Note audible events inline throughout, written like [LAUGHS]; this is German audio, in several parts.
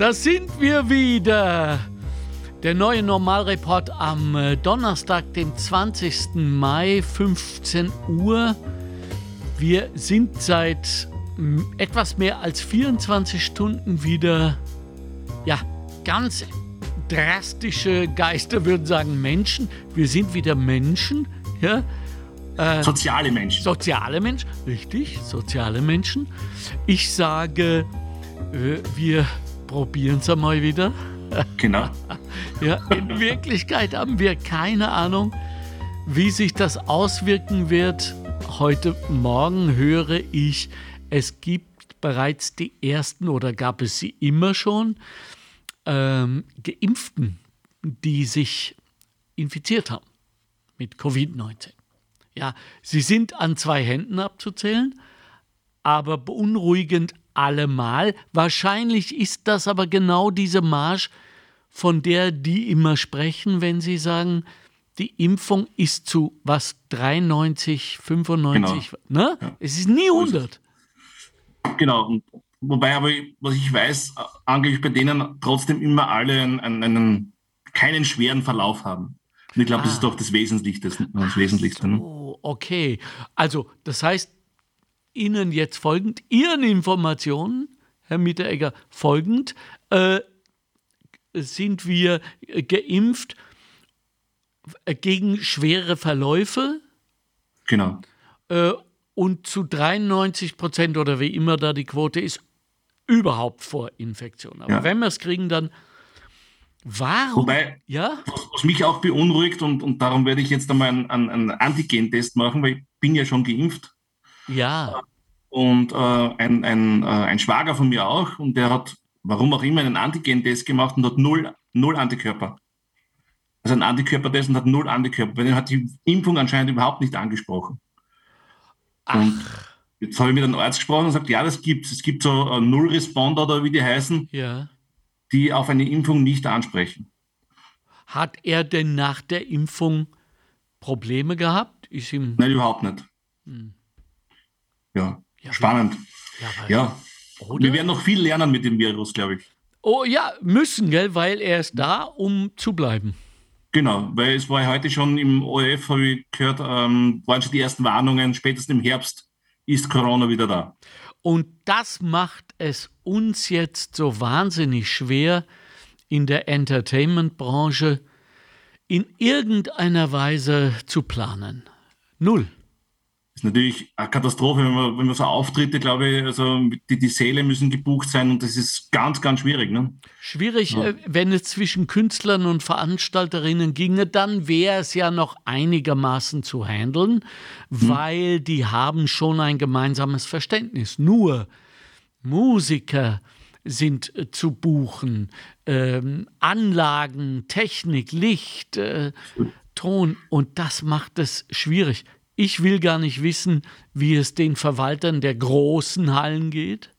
Da sind wir wieder. Der neue Normalreport am äh, Donnerstag, dem 20. Mai, 15 Uhr. Wir sind seit etwas mehr als 24 Stunden wieder, ja, ganz drastische Geister würden sagen Menschen. Wir sind wieder Menschen, ja. Äh, soziale Menschen. Soziale Menschen, richtig, soziale Menschen. Ich sage, äh, wir probieren es einmal wieder. Genau. [LAUGHS] ja, in Wirklichkeit haben wir keine Ahnung, wie sich das auswirken wird. Heute Morgen höre ich, es gibt bereits die ersten oder gab es sie immer schon, ähm, Geimpften, die sich infiziert haben mit Covid-19. Ja, sie sind an zwei Händen abzuzählen, aber beunruhigend allemal. Wahrscheinlich ist das aber genau diese Marsch, von der die immer sprechen, wenn sie sagen, die Impfung ist zu was 93, 95, genau. ne? Ja. Es ist nie 100. Genau. Und wobei aber, was ich weiß, angeblich bei denen trotzdem immer alle einen, einen keinen schweren Verlauf haben. Und ich glaube, ah. das ist doch das Wesentlichste. Das Wesentlichste ne? so, okay. Also, das heißt, Ihnen jetzt folgend, Ihren Informationen, Herr Mitteregger, folgend, äh, sind wir geimpft gegen schwere Verläufe. Genau. Äh, und zu 93 Prozent oder wie immer da die Quote ist, überhaupt vor Infektion. Aber ja. wenn wir es kriegen, dann warum? Wobei, ja? was mich auch beunruhigt und, und darum werde ich jetzt einmal einen, einen Antigen-Test machen, weil ich bin ja schon geimpft. Ja. Und äh, ein, ein, äh, ein Schwager von mir auch, und der hat, warum auch immer, einen Antigen-Test gemacht und hat null, null Antikörper. Also ein Antikörpertest und hat null Antikörper. Weil den hat die Impfung anscheinend überhaupt nicht angesprochen. Ach. Und jetzt habe ich mit einem Arzt gesprochen und sagt, ja, das gibt es. Es gibt so uh, Null-Responder oder wie die heißen, ja. die auf eine Impfung nicht ansprechen. Hat er denn nach der Impfung Probleme gehabt? Ist ihm Nein, überhaupt nicht. Hm. Ja. Ja, Spannend. Ja. ja. Wir werden noch viel lernen mit dem Virus, glaube ich. Oh ja, müssen, gell, weil er ist da, um zu bleiben. Genau, weil es war heute schon im ORF, habe ich gehört, ähm, waren schon die ersten Warnungen, spätestens im Herbst ist Corona wieder da. Und das macht es uns jetzt so wahnsinnig schwer, in der Entertainment-Branche in irgendeiner Weise zu planen. Null ist natürlich eine Katastrophe, wenn man, wenn man so Auftritte, glaube ich, also die, die Säle müssen gebucht sein und das ist ganz, ganz schwierig. Ne? Schwierig, ja. Äh, wenn es zwischen Künstlern und Veranstalterinnen ginge, dann wäre es ja noch einigermaßen zu handeln, hm. weil die haben schon ein gemeinsames Verständnis. Nur Musiker sind äh, zu buchen, ähm, Anlagen, Technik, Licht, äh, Ton und das macht es schwierig. Ich will gar nicht wissen, wie es den Verwaltern der großen Hallen geht.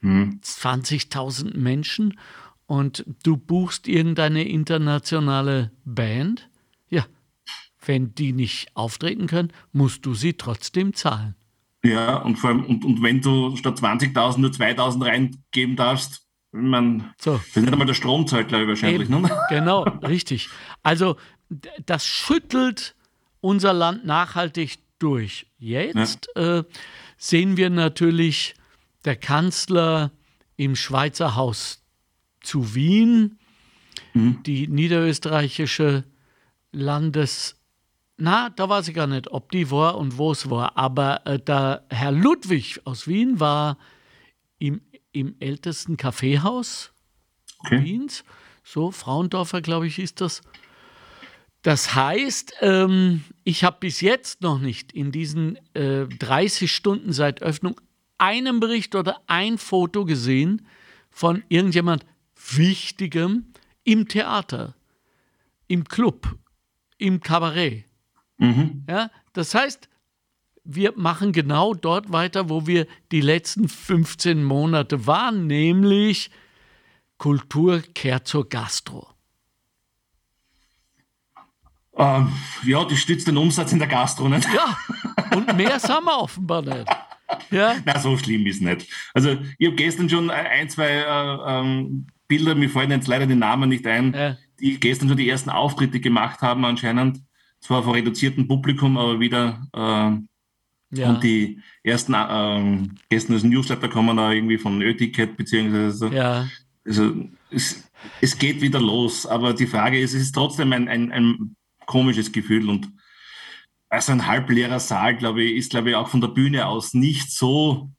Hm. 20.000 Menschen und du buchst irgendeine internationale Band. Ja, wenn die nicht auftreten können, musst du sie trotzdem zahlen. Ja, und vor allem, und, und wenn du statt 20.000 nur 2.000 reingeben darfst, man, so. das ist nicht einmal der Stromzeit, glaube ich, wahrscheinlich. Eben, ne? Genau, richtig. Also, das schüttelt unser Land nachhaltig durch. Jetzt ja. äh, sehen wir natürlich der Kanzler im Schweizer Haus zu Wien, mhm. die niederösterreichische Landes... Na, da weiß ich gar nicht, ob die war und wo es war, aber äh, der Herr Ludwig aus Wien war im, im ältesten Kaffeehaus okay. Wiens, so Frauendorfer, glaube ich, ist das. Das heißt, ähm, ich habe bis jetzt noch nicht in diesen äh, 30 Stunden seit Öffnung einen Bericht oder ein Foto gesehen von irgendjemand Wichtigem im Theater, im Club, im Kabarett. Mhm. Ja, das heißt, wir machen genau dort weiter, wo wir die letzten 15 Monate waren, nämlich Kultur kehrt zur Gastro. Ähm, ja, die stützt den Umsatz in der Gastro nicht. Ja, und mehr sind wir offenbar nicht. Ja. [LAUGHS] Na, so schlimm ist nicht. Also, ich habe gestern schon ein, zwei äh, ähm, Bilder, mir fallen jetzt leider die Namen nicht ein, Ja. die gestern schon die ersten Auftritte gemacht haben anscheinend. Zwar vor reduziertem Publikum, aber wieder ähm, Ja. und die ersten ähm, gestern das Newsletter kommen da irgendwie von Ö-Ticket, beziehungsweise so. ja. Also es, es geht wieder los, aber die Frage ist, es ist trotzdem ein, ein, ein komisches Gefühl und also ein halbleerer Saal, glaube ich, ist, glaube ich, auch von der Bühne aus nicht so.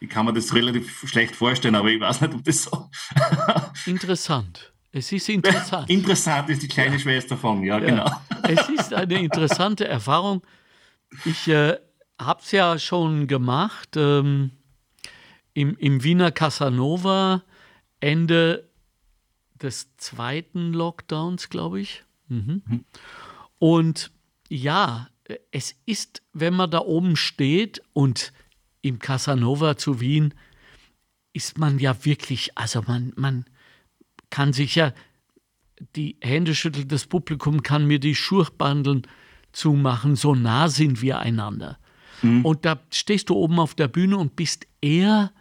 Ich kann mir das relativ schlecht vorstellen, aber ich weiß nicht, ob das so. [LAUGHS] Interessant. Es ist interessant. [LAUGHS] Interessant ist die kleine Schwester von, ja, genau. [LAUGHS] Es ist eine interessante Erfahrung. Ich äh, habe es ja schon gemacht ähm, im, im Wiener Casanova Ende des zweiten Lockdowns, glaube ich. Mhm. Und ja, es ist, wenn man da oben steht und im Casanova zu Wien, ist man ja wirklich, also man, man kann sich ja die Hände schütteln, das Publikum kann mir die Schurchbandeln zumachen, so nah sind wir einander. Und da stehst du oben auf der Bühne und bist eher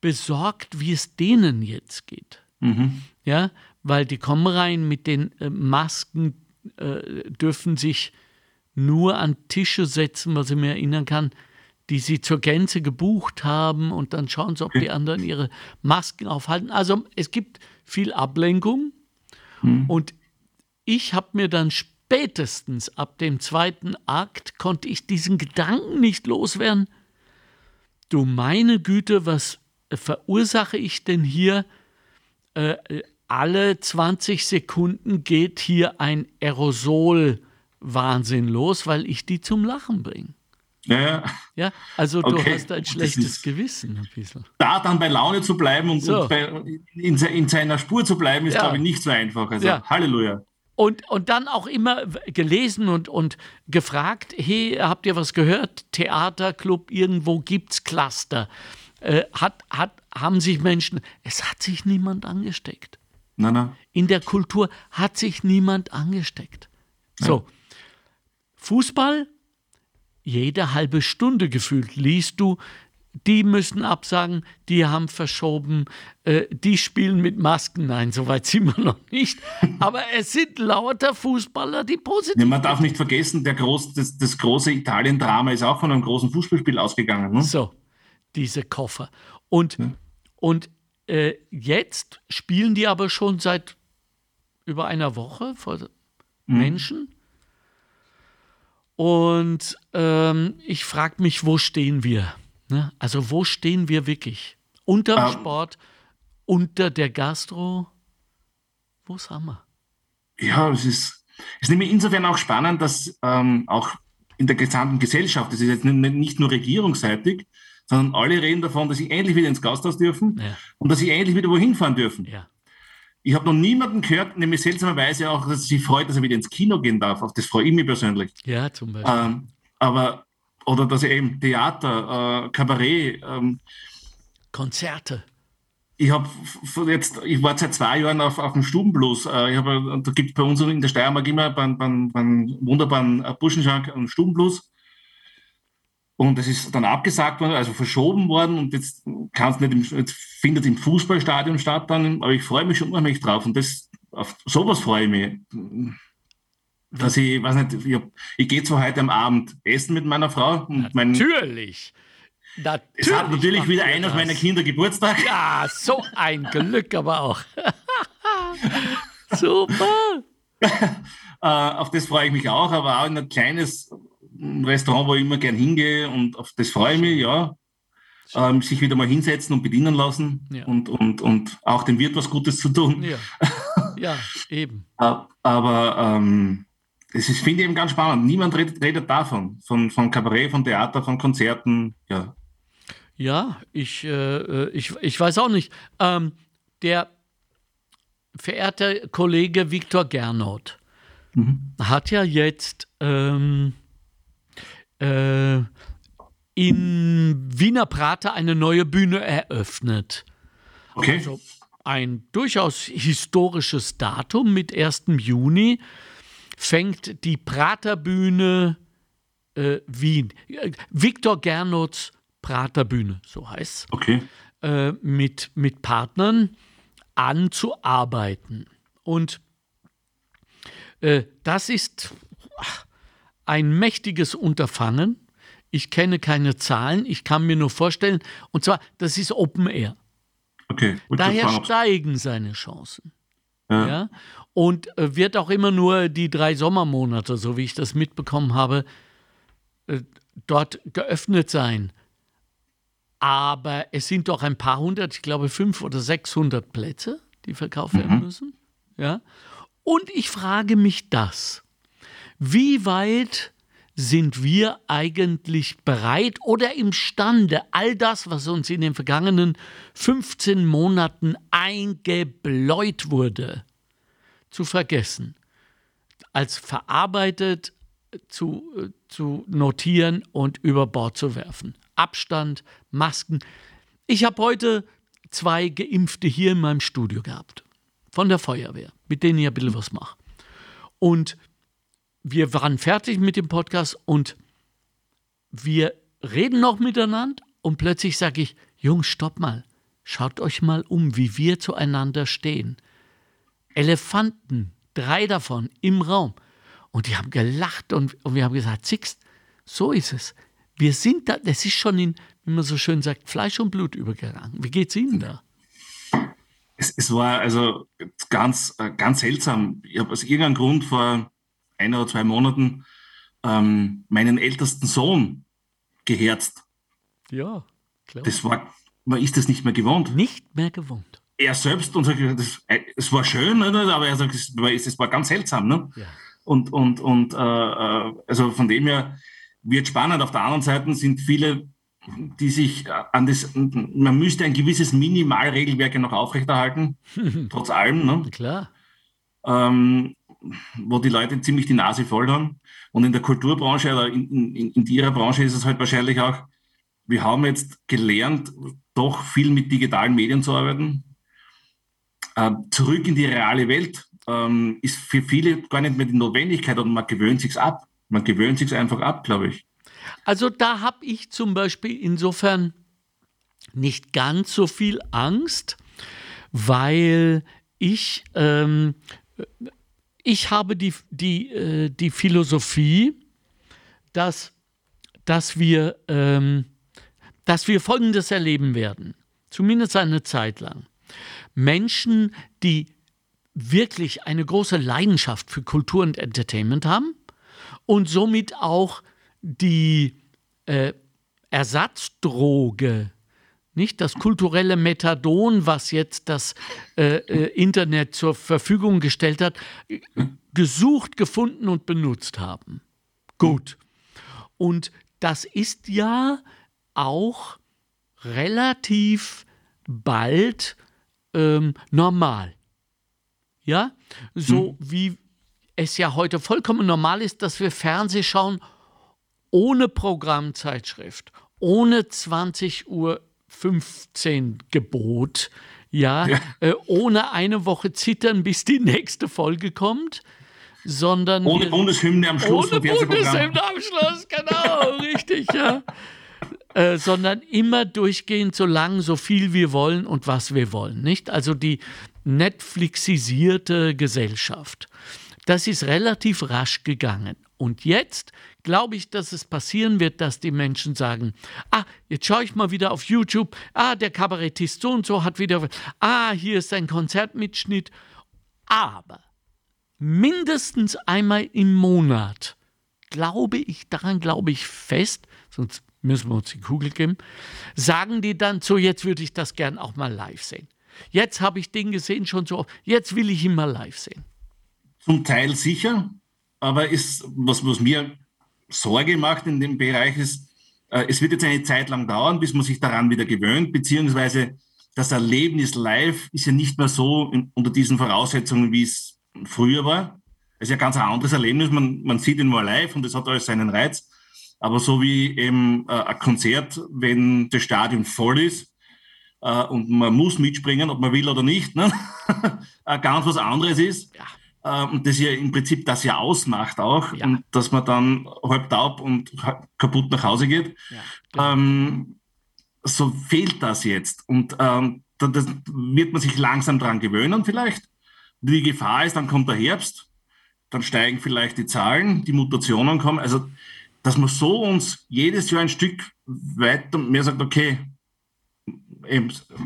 besorgt, wie es denen jetzt geht. Mhm. Ja, weil die kommen rein mit den äh, Masken, äh, dürfen sich nur an Tische setzen, was ich mir erinnern kann, die sie zur Gänze gebucht haben und dann schauen sie, ob die anderen ihre Masken aufhalten. Also es gibt viel Ablenkung und ich habe mir dann spätestens ab dem zweiten Akt konnte ich diesen Gedanken nicht loswerden. Du meine Güte, was verursache ich denn hier? Äh, alle 20 Sekunden geht hier ein Aerosol-Wahnsinn los, weil ich die zum Lachen bringe. Ja, ja. Also du Okay, hast ein schlechtes Gewissen ein bisschen. Da dann bei Laune zu bleiben und, So. und bei, in, in seiner Spur zu bleiben, ist, Ja. glaube ich, nicht so einfach. Also, Ja. Halleluja. Und, und dann auch immer gelesen und, und gefragt, hey, habt ihr was gehört? Theaterclub, irgendwo gibt's Cluster. Äh, hat, hat, haben sich Menschen, es hat sich niemand angesteckt. Nein, nein. In der Kultur hat sich niemand angesteckt. So, Fußball, jede halbe Stunde gefühlt liest du, die müssen absagen, die haben verschoben, äh, die spielen mit Masken. Nein, soweit sind wir [LAUGHS] noch nicht. Aber es sind lauter Fußballer, die positiv Ja, man darf nicht vergessen, der groß, das, das große Italien-Drama ist auch von einem großen Fußballspiel ausgegangen. Ne? So, diese Koffer. Und, und äh, jetzt spielen die aber schon seit über einer Woche vor Menschen. Und ähm, ich frage mich, wo stehen wir? Ne? Also wo stehen wir wirklich? Unter dem Ähm. Sport, unter der Gastro? Wo sind wir? Ja, es ist, es ist nämlich insofern auch spannend, dass ähm, auch in der gesamten Gesellschaft, das ist jetzt nicht nur regierungsseitig, sondern alle reden davon, dass sie endlich wieder ins Gasthaus dürfen Ja. und dass sie endlich wieder wohin fahren dürfen. Ja. Ich habe noch niemanden gehört, nämlich seltsamerweise auch, dass sie freut, dass er wieder ins Kino gehen darf. Auf das freue ich mich persönlich. ja, zum Beispiel. Ähm, aber, oder dass er eben Theater, äh, Kabarett, ähm, Konzerte. ich habe jetzt, ich war seit zwei Jahren auf, auf dem Stubenblues. Äh, ich hab, äh, da gibt es bei uns in der Steiermark immer beim, beim, beim wunderbaren äh, Burschenschank einen Stubenblues. Und es ist dann abgesagt worden, also verschoben worden und jetzt kann's nicht im, jetzt findet im Fußballstadion statt dann, aber ich freue mich schon unheimlich drauf und das, auf sowas freue ich mich. Dass ich, weiß nicht, ich, ich gehe zwar heute am Abend essen mit meiner Frau und mein, Natürlich. Natürlich. es hat natürlich wieder einer das. meiner Kinder Geburtstag. Ja, so ein Glück aber auch. [LAUGHS] Super. [LAUGHS] Äh, auf das freue ich mich auch, aber auch in ein kleines Restaurant, wo ich immer gern hingehe und auf das freue ich mich, ja. Ähm, sich wieder mal hinsetzen und bedienen lassen Ja. und, und, und auch dem Wirt was Gutes zu tun. Ja, [LAUGHS] ja eben. Äh, aber ähm, das ist, finde ich eben ganz spannend. Niemand redet, redet davon. Von, von Kabarett, von Theater, von Konzerten. Ja. Ja, ich, äh, ich, ich weiß auch nicht. Ähm, der verehrte Kollege Viktor Gernot hat ja jetzt ähm, äh, in Wiener Prater eine neue Bühne eröffnet. Okay. Also ein durchaus historisches Datum mit 1. Juni fängt die Praterbühne äh, Wien, Viktor Gernots Praterbühne, so heißt okay. äh, mit, mit Partnern anzuarbeiten. Und äh, das ist ein mächtiges Unterfangen. Ich kenne keine Zahlen, ich kann mir nur vorstellen, und zwar, das ist Open Air. Okay. Daher steigen seine Chancen. Ja. ja? Und äh, wird auch immer nur die drei Sommermonate, so wie ich das mitbekommen habe, äh, dort geöffnet sein. Aber es sind doch ein paar hundert, ich glaube fünf oder sechshundert Plätze, die verkauft werden mhm. müssen. Ja? Und ich frage mich das, wie weit sind wir eigentlich bereit oder imstande, all das, was uns in den vergangenen 15 Monaten eingebläut wurde, zu vergessen, als verarbeitet zu, zu notieren und über Bord zu werfen. Abstand, Masken. Ich habe heute zwei Geimpfte hier in meinem Studio gehabt, von der Feuerwehr, mit denen ich ein bisschen was mache. Und wir waren fertig mit dem Podcast und wir reden noch miteinander und plötzlich sage ich, Jungs, stopp mal, schaut euch mal um, wie wir zueinander stehen. Elefanten, drei davon im Raum. Und die haben gelacht und, und wir haben gesagt, Sixt, so ist es. Wir sind da, das ist schon in, wie man so schön sagt, Fleisch und Blut übergegangen. Wie geht es Ihnen da? Es, es, war also ganz, äh, ganz seltsam. Ich habe aus irgendeinem Grund vor ein oder zwei Monaten ähm, meinen ältesten Sohn geherzt. Ja, klar. Das war, man ist das nicht mehr gewohnt. Nicht mehr gewohnt. Er selbst und sagt, das, äh, es war schön, ne, aber er sagt, es war, es war ganz seltsam. Ne? Ja. Und, und, und äh, äh, also von dem her wird spannend. Auf der anderen Seite sind viele, die sich an das, man müsste ein gewisses Minimalregelwerk ja noch aufrechterhalten, [LAUGHS] trotz allem. Ne? Klar. Ähm, wo die Leute ziemlich die Nase voll haben. Und in der Kulturbranche oder in, in, in ihrer Branche ist es halt wahrscheinlich auch, wir haben jetzt gelernt, doch viel mit digitalen Medien zu arbeiten. Äh, zurück in die reale Welt ähm, ist für viele gar nicht mehr die Notwendigkeit und man gewöhnt sich ab. Man gewöhnt sich einfach ab, glaube ich. Also da habe ich zum Beispiel insofern nicht ganz so viel Angst, weil ich, ähm, ich habe die, die, äh, die Philosophie, dass, dass, wir, ähm, dass wir Folgendes erleben werden, zumindest eine Zeit lang. Menschen, die wirklich eine große Leidenschaft für Kultur und Entertainment haben und somit auch die äh, Ersatzdroge, nicht das kulturelle Methadon, was jetzt das äh, äh, Internet zur Verfügung gestellt hat, gesucht, gefunden und benutzt haben. Gut. Und das ist ja auch relativ bald ähm, normal. Ja, so hm. wie es ja heute vollkommen normal ist, dass wir Fernseh schauen ohne Programmzeitschrift, ohne 20 Uhr 15 Gebot, ja, ja. Äh, ohne eine Woche zittern, bis die nächste Folge kommt, sondern ohne Bundeshymne am Schluss. Ohne Bundeshymne am Schluss, genau, [LAUGHS] richtig, ja. Äh, sondern immer durchgehend so lang, so viel wir wollen und was wir wollen, nicht? Also die Netflixisierte Gesellschaft. Das ist relativ rasch gegangen. Und jetzt glaube ich, dass es passieren wird, dass die Menschen sagen, ah, jetzt schaue ich mal wieder auf YouTube, ah, der Kabarettist so und so hat wieder, ah, hier ist ein Konzertmitschnitt. Aber mindestens einmal im Monat, glaube ich, daran glaube ich fest, sonst müssen wir uns die Kugel geben, sagen die dann so, jetzt würde ich das gern auch mal live sehen. Jetzt habe ich den gesehen schon so, jetzt will ich ihn mal live sehen. Zum Teil sicher, aber ist, was, was mir Sorge macht in dem Bereich ist, äh, es wird jetzt eine Zeit lang dauern, bis man sich daran wieder gewöhnt, beziehungsweise das Erlebnis live ist ja nicht mehr so in, unter diesen Voraussetzungen, wie es früher war. Es ist ja ganz ein anderes Erlebnis. Man, man sieht ihn mal live und das hat alles seinen Reiz. Aber so wie eben äh, ein Konzert, wenn das Stadion voll ist äh, und man muss mitspringen, ob man will oder nicht, ne? [LAUGHS] ganz was anderes ist. Ja. Äh, und das ja im Prinzip das ja ausmacht auch, ja. und dass man dann halb taub und kaputt nach Hause geht. Ja, ähm, so fehlt das jetzt. Und ähm, das wird man sich langsam dran gewöhnen vielleicht. Die Gefahr ist, dann kommt der Herbst, dann steigen vielleicht die Zahlen, die Mutationen kommen. Also, dass man so uns jedes Jahr ein Stück weiter mehr sagt, okay,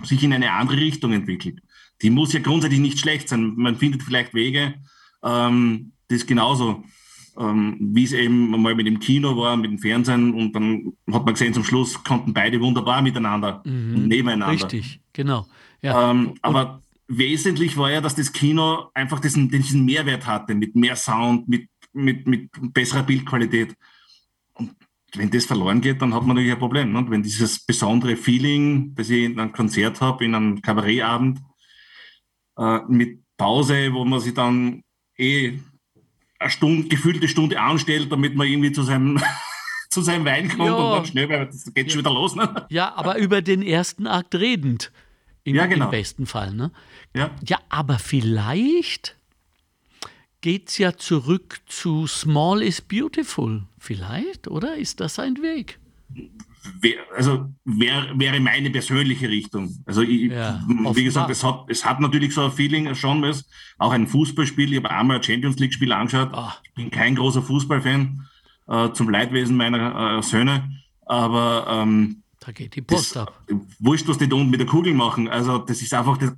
sich in eine andere Richtung entwickelt. Die muss ja grundsätzlich nicht schlecht sein. Man findet vielleicht Wege, ähm, das genauso, ähm, wie es eben mal mit dem Kino war, mit dem Fernsehen und dann hat man gesehen, zum Schluss konnten beide wunderbar miteinander mhm, und nebeneinander. Richtig, genau. Ja. Ähm, aber wesentlich war ja, dass das Kino einfach diesen, diesen Mehrwert hatte, mit mehr Sound, mit, mit, mit besserer Bildqualität. Und wenn das verloren geht, dann hat man natürlich ein Problem. Ne? Wenn dieses besondere Feeling, das ich in einem Konzert habe, in einem Kabarettabend, äh, mit Pause, wo man sich dann eh eine Stunde, gefühlte Stunde anstellt, damit man irgendwie zu seinem, [LAUGHS] zu seinem Wein kommt ja. und dann schnell, weil das geht ja. schon wieder los. Ne? Ja, aber über den ersten Akt redend. Im, ja, genau. im besten Fall. Ne? Ja. ja, aber vielleicht geht es ja zurück zu Small is Beautiful. Vielleicht, oder? Ist das ein Weg? Also wär, wäre meine persönliche Richtung. Also ich, ja, wie gesagt, es hat, es hat natürlich so ein Feeling schon, was, auch ein Fußballspiel, ich habe einmal ein Champions League-Spiel angeschaut, Ach. ich bin kein großer Fußballfan, äh, zum Leidwesen meiner äh, Söhne, aber ähm, da geht die Post das, ab. Wurscht, was die da unten mit der Kugel machen, also das ist einfach, das,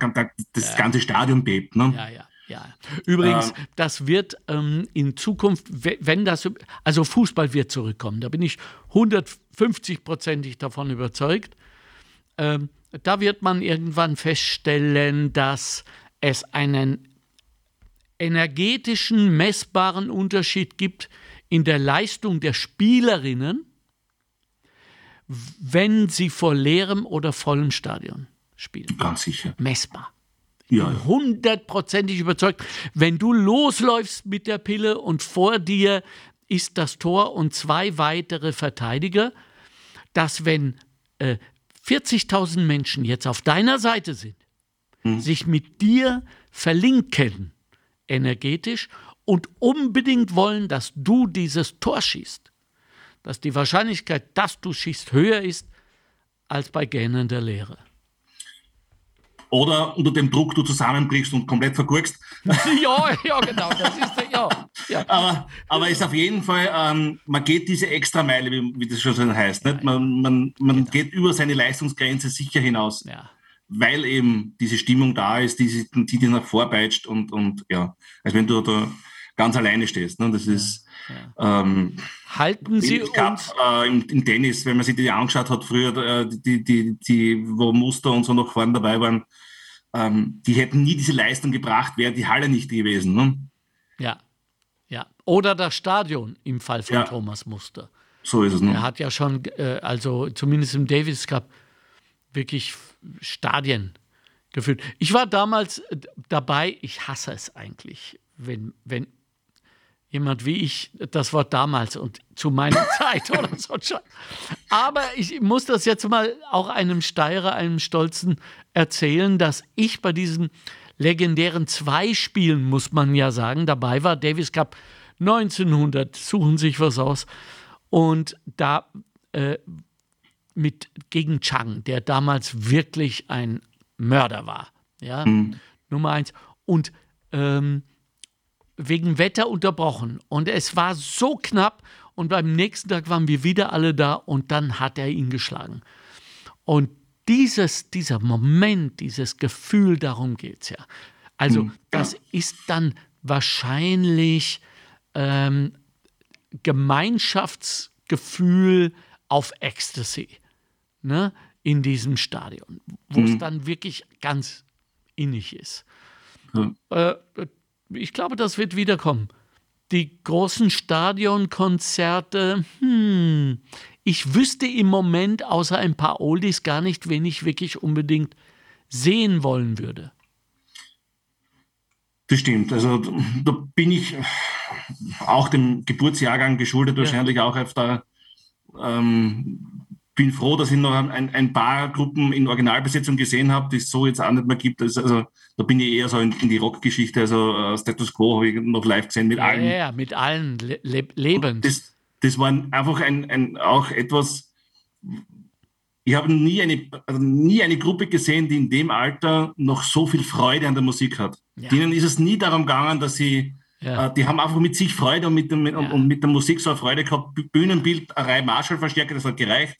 das ja. ganze Stadion bebt. Ne? Ja, ja. Ja, übrigens, ähm, das wird ähm, in Zukunft, wenn das, also Fußball wird zurückkommen, da bin ich 150-prozentig davon überzeugt. Ähm, da wird man irgendwann feststellen, dass es einen energetischen, messbaren Unterschied gibt in der Leistung der Spielerinnen, wenn sie vor leerem oder vollem Stadion spielen. Ganz sicher. Messbar ja. hundertprozentig überzeugt. Wenn du losläufst mit der Pille und vor dir ist das Tor und zwei weitere Verteidiger, dass wenn äh, 40.000 Menschen jetzt auf deiner Seite sind, hm. sich mit dir verlinken energetisch und unbedingt wollen, dass du dieses Tor schießt, dass die Wahrscheinlichkeit, dass du schießt, höher ist als bei gähnender Leere oder unter dem Druck du zusammenbrichst und komplett vergurkst. [LAUGHS] ja, ja, genau, das ist ja. ja. [LAUGHS] Aber, aber ist auf jeden Fall, ähm, man geht diese Extrameile, wie, wie das schon so heißt. Nicht? Man, man, man genau. geht über seine Leistungsgrenze sicher hinaus. Ja. Weil eben diese Stimmung da ist, die, die dir nach vorbeitscht und, und ja, als wenn du da ganz alleine stehst. Ne? Das ist. Ja. Ähm, Halten Sie gab, uns äh, im, im, Tennis, wenn man sich die angeschaut hat früher, äh, die, die, die, wo Muster und so noch vorne dabei waren, ähm, die hätten nie diese Leistung gebracht, wäre die Halle nicht gewesen. Ne? Ja, ja. Oder das Stadion im Fall von ja. Thomas Muster. So ist es. Ne? Er hat ja schon, äh, also zumindest im Davis Cup, wirklich Stadien gefühlt. Ich war damals äh, dabei, ich hasse es eigentlich, wenn, wenn jemand wie ich das Wort damals und zu meiner [LAUGHS] Zeit oder so. Aber ich muss das jetzt mal auch einem Steirer, einem Stolzen erzählen, dass ich bei diesen legendären zwei Spielen, muss man ja sagen, dabei war. Davis Cup 1900, suchen sich was aus. Und da äh, mit gegen Chang, der damals wirklich ein Mörder war. Ja, mhm. Nummer eins. Und ähm, wegen Wetter unterbrochen. Und es war so knapp. Und beim nächsten Tag waren wir wieder alle da und dann hat er ihn geschlagen. Und dieses, dieser Moment, dieses Gefühl, darum geht es ja. Also, mhm. das ist dann wahrscheinlich ähm, Gemeinschaftsgefühl auf Ecstasy ne, in diesem Stadion, wo es mhm. dann wirklich ganz innig ist. Mhm. Äh, ich glaube, das wird wiederkommen. Die großen Stadionkonzerte, hm, ich wüsste im Moment außer ein paar Oldies gar nicht, wen ich wirklich unbedingt sehen wollen würde. Das stimmt. Also da bin ich auch dem Geburtsjahrgang geschuldet, ja. wahrscheinlich auch auf der ähm, bin froh, dass ich noch ein, ein, paar Gruppen in Originalbesetzung gesehen habe, die es so jetzt auch nicht mehr gibt. Also, also da bin ich eher so in, in die Rockgeschichte. Also uh, Status Quo habe ich noch live gesehen mit ja, allen. Ja, mit allen le lebend. Das, das war einfach ein, ein, auch etwas, ich habe nie eine, also nie eine Gruppe gesehen, die in dem Alter noch so viel Freude an der Musik hat. Ja. Denen ist es nie darum gegangen, dass sie, ja. äh, die haben einfach mit sich Freude und mit, dem, ja. und mit der Musik so eine Freude gehabt. Bühnenbild, eine Reihe Marshall-Verstärker, das hat gereicht.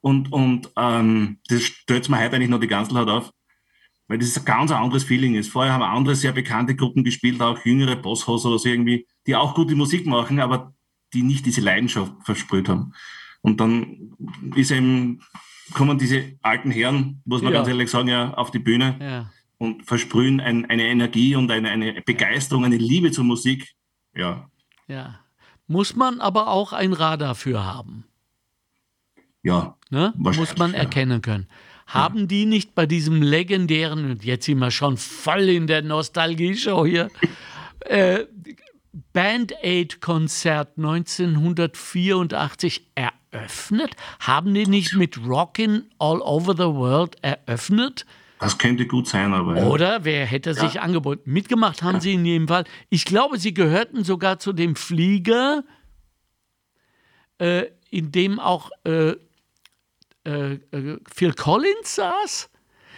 Und, und ähm, das stellt mir heute eigentlich noch die ganze Zeit auf. Weil das ein ganz anderes Feeling ist. Vorher haben andere sehr bekannte Gruppen gespielt, auch jüngere Bosshaus oder so irgendwie, die auch gute Musik machen, aber die nicht diese Leidenschaft versprüht haben. Und dann ist eben, kommen diese alten Herren, muss man ja. ganz ehrlich sagen, ja, auf die Bühne ja. und versprühen ein, eine Energie und eine, eine Begeisterung, eine Liebe zur Musik. Ja. Ja. Muss man aber auch ein Radar für haben. Ja. Ne? Muss man erkennen können. Haben ja. die nicht bei diesem legendären, und jetzt sind wir schon voll in der Nostalgie-Show hier, [LAUGHS] äh, Band Aid-Konzert 1984 eröffnet? Haben die nicht mit Rockin' All Over the World eröffnet? Das könnte gut sein, aber. Ja. Oder wer hätte ja. sich angeboten? Mitgemacht haben ja. sie in jedem Fall. Ich glaube, sie gehörten sogar zu dem Flieger, äh, in dem auch äh, äh, äh, Phil Collins saß,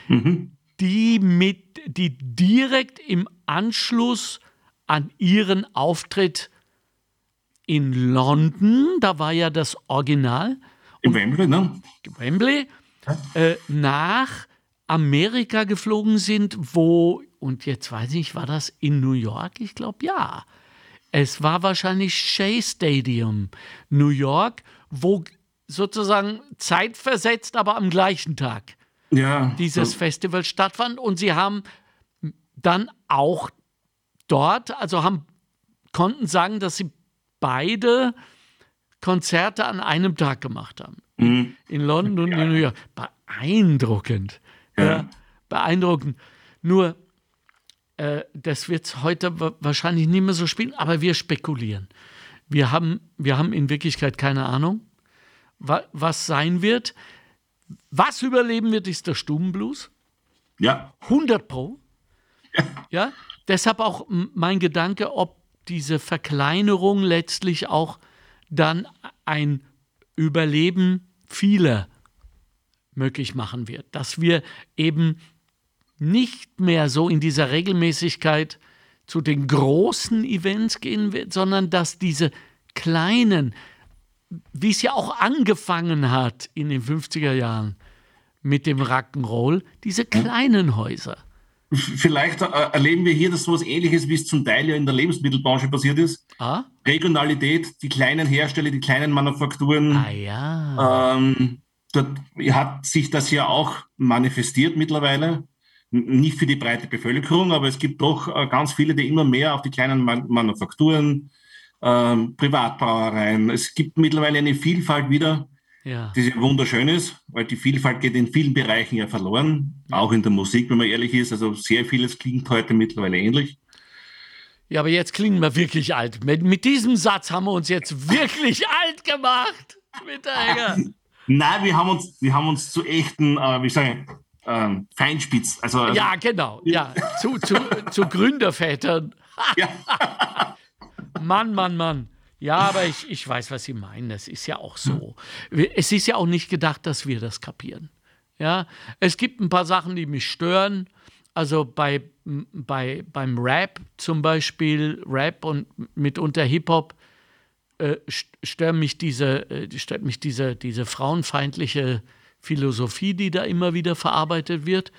mhm. die, mit, die direkt im Anschluss an ihren Auftritt in London, da war ja das Original. In Wembley, ne? Wembley, äh, nach Amerika geflogen sind, wo, und jetzt weiß ich, war das in New York? Ich glaube ja. Es war wahrscheinlich Shea Stadium, New York, wo sozusagen zeitversetzt, aber am gleichen Tag ja, dieses so. Festival stattfand. Und sie haben dann auch dort, also haben, konnten sagen, dass sie beide Konzerte an einem Tag gemacht haben. Mhm. In London und in New York. Beeindruckend. Ja. ja beeindruckend. Nur, äh, das wird es heute wahrscheinlich nicht mehr so spielen, aber wir spekulieren. Wir haben, wir haben in Wirklichkeit keine Ahnung was sein wird. Was überleben wird, ist der Stubenblues. Ja. 100 Pro. Ja. ja. Deshalb auch mein Gedanke, ob diese Verkleinerung letztlich auch dann ein Überleben vieler möglich machen wird. Dass wir eben nicht mehr so in dieser Regelmäßigkeit zu den großen Events gehen wird, sondern dass diese kleinen, wie es ja auch angefangen hat in den 50er Jahren mit dem Rock'n'Roll, diese kleinen Häuser. Vielleicht äh, erleben wir hier, dass so etwas Ähnliches, wie es zum Teil ja in der Lebensmittelbranche passiert ist. Ah? Regionalität, die kleinen Hersteller, die kleinen Manufakturen. Ah ja. Ähm, dort hat sich das ja auch manifestiert mittlerweile. Nicht für die breite Bevölkerung, aber es gibt doch äh, ganz viele, die immer mehr auf die kleinen Man Manufakturen, ähm, Privatbrauereien. Es gibt mittlerweile eine Vielfalt wieder, ja. die wunderschön ist, weil die Vielfalt geht in vielen Bereichen ja verloren, auch in der Musik, wenn man ehrlich ist. Also sehr vieles klingt heute mittlerweile ähnlich. Ja, aber jetzt klingen wir wirklich alt. Mit, mit diesem Satz haben wir uns jetzt wirklich [LAUGHS] alt gemacht, Schmitterhänger. [LAUGHS] Nein, wir haben uns, wir haben uns zu echten, äh, wie sagen, ähm, Feinspitz. Also, ja, genau. Ja, zu, zu, zu Gründervätern. ja. [LAUGHS] Mann, Mann, Mann. Ja, aber ich, ich weiß, was Sie meinen. Das ist ja auch so. Es ist ja auch nicht gedacht, dass wir das kapieren. Ja, es gibt ein paar Sachen, die mich stören. Also bei, bei, beim Rap zum Beispiel, Rap und mitunter Hip-Hop, äh, stört mich, diese, äh, stört mich diese, diese frauenfeindliche Philosophie, die da immer wieder verarbeitet wird.